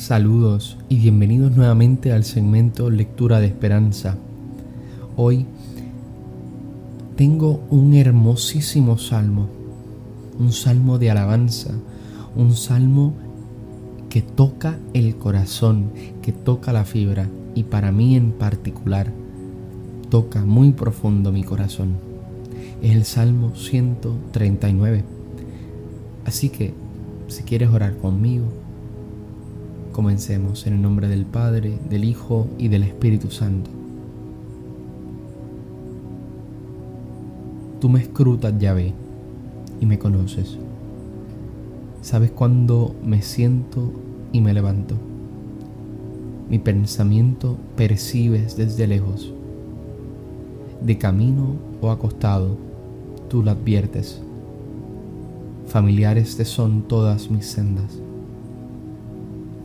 Saludos y bienvenidos nuevamente al segmento Lectura de Esperanza. Hoy tengo un hermosísimo salmo, un salmo de alabanza, un salmo que toca el corazón, que toca la fibra y para mí en particular toca muy profundo mi corazón. Es el Salmo 139. Así que, si quieres orar conmigo, Comencemos en el nombre del Padre, del Hijo y del Espíritu Santo. Tú me escrutas, Yahvé, y me conoces. Sabes cuándo me siento y me levanto. Mi pensamiento percibes desde lejos. De camino o acostado, tú lo adviertes. Familiares te son todas mis sendas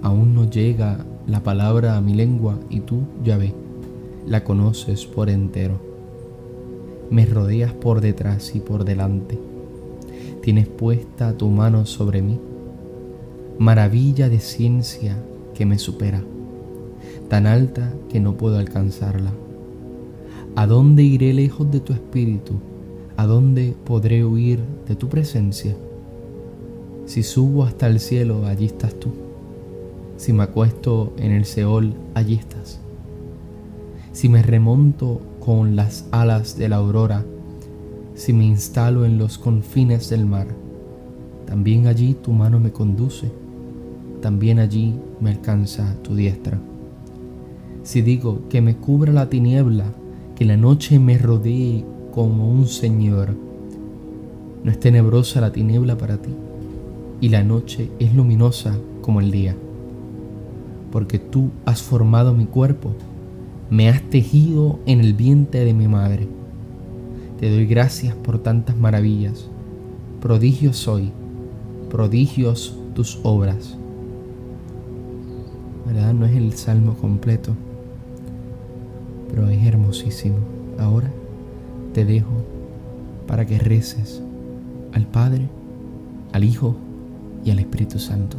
Aún no llega la palabra a mi lengua y tú, Yahvé, la conoces por entero. Me rodeas por detrás y por delante. Tienes puesta tu mano sobre mí. Maravilla de ciencia que me supera, tan alta que no puedo alcanzarla. ¿A dónde iré lejos de tu espíritu? ¿A dónde podré huir de tu presencia? Si subo hasta el cielo, allí estás tú si me acuesto en el Seol, allí estás. Si me remonto con las alas de la aurora, si me instalo en los confines del mar, también allí tu mano me conduce, también allí me alcanza tu diestra. Si digo que me cubra la tiniebla, que la noche me rodee como un Señor, no es tenebrosa la tiniebla para ti, y la noche es luminosa como el día porque tú has formado mi cuerpo, me has tejido en el vientre de mi madre. Te doy gracias por tantas maravillas. Prodigios soy, prodigios tus obras. ¿Verdad? No es el salmo completo, pero es hermosísimo. Ahora te dejo para que reces al Padre, al Hijo y al Espíritu Santo.